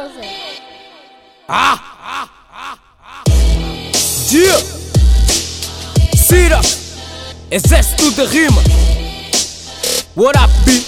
Pose. Ah! Dia! Cira! Exército de rima! What up, B?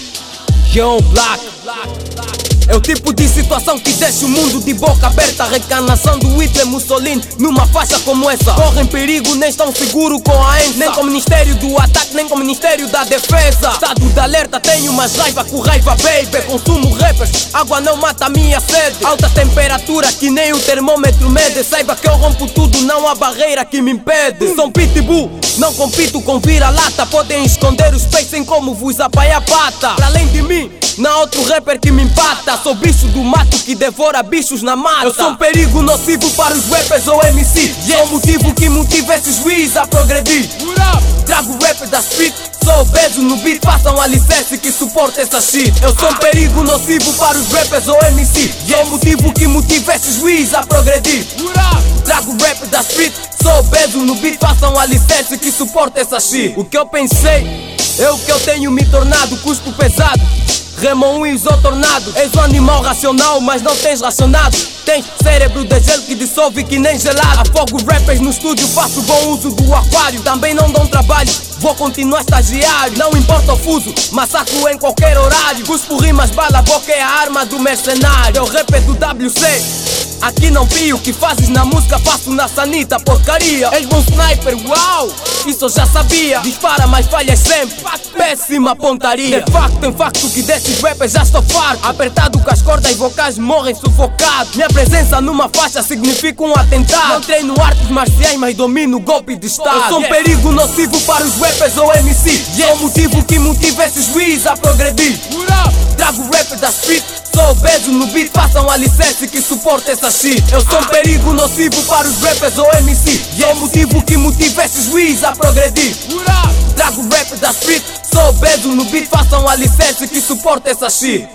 Young Black! É o tipo de situação que deixa o mundo de boca aberta. Recanação do Hitler Mussolini numa faixa como essa. Correm perigo, nem estão seguros com a ENSA. Nem com o Ministério do Ataque, nem com o Ministério da Defesa. Estado de alerta, tenho mais raiva com raiva, baby. Consumo rappers, água não mata a minha sede. Alta temperatura que nem o termômetro mede. Saiba que eu rompo tudo, não há barreira que me impede. Sou pitbull, não compito com vira-lata. Podem esconder os peixes em como vos apanha pata. Para além de mim, não há outro rapper que me empata. Sou bicho do mato que devora bichos na mata. Eu sou um perigo nocivo para os rappers ou MC. Sou o motivo que motiva esses juízes a progredir. Trago rap da street, sou obeso no beat. Façam alicerce que suporta essa shit. Eu sou um perigo nocivo para os rappers ou MC. Sou o motivo que motiva esses juízes a progredir. Trago rap da street, sou obeso no beat. Façam alicerce que suporta essa shit. O que eu pensei é o que eu tenho me tornado. Cuspo pesado. Remon e o tornado És um animal racional, mas não tens racionado. Tens cérebro de gelo que dissolve que nem gelado. Afogo rappers no estúdio, faço bom uso do aquário. Também não dão trabalho, vou continuar estagiário. Não importa o fuso, massacro em qualquer horário. Cuspo rimas, bala, boca é a arma do mercenário. É o rap do WC Aqui não vi o que fazes na música, faço na sanita, porcaria. És bom sniper, uau! Isso eu já sabia. Dispara, mas falhas sempre. Péssima pontaria. De facto, em facto que desses rappers já estou farto. Apertado com as cordas e vocais morrem sufocados. Minha presença numa faixa significa um atentado. Não treino artes marciais, mas domino o golpe de estado. Eu sou um perigo nocivo para os rappers ou MC. Sou o motivo que motiva esses juízes a progredir. Trago rap da street. Sou obeso no beat, façam alicerce que suporta essa shit. Eu sou um perigo nocivo para os rappers ou MC E é o motivo que motiva esses juízes a progredir. Trago rap da street, sou obeso no beat, façam alicerce que suporta essa shit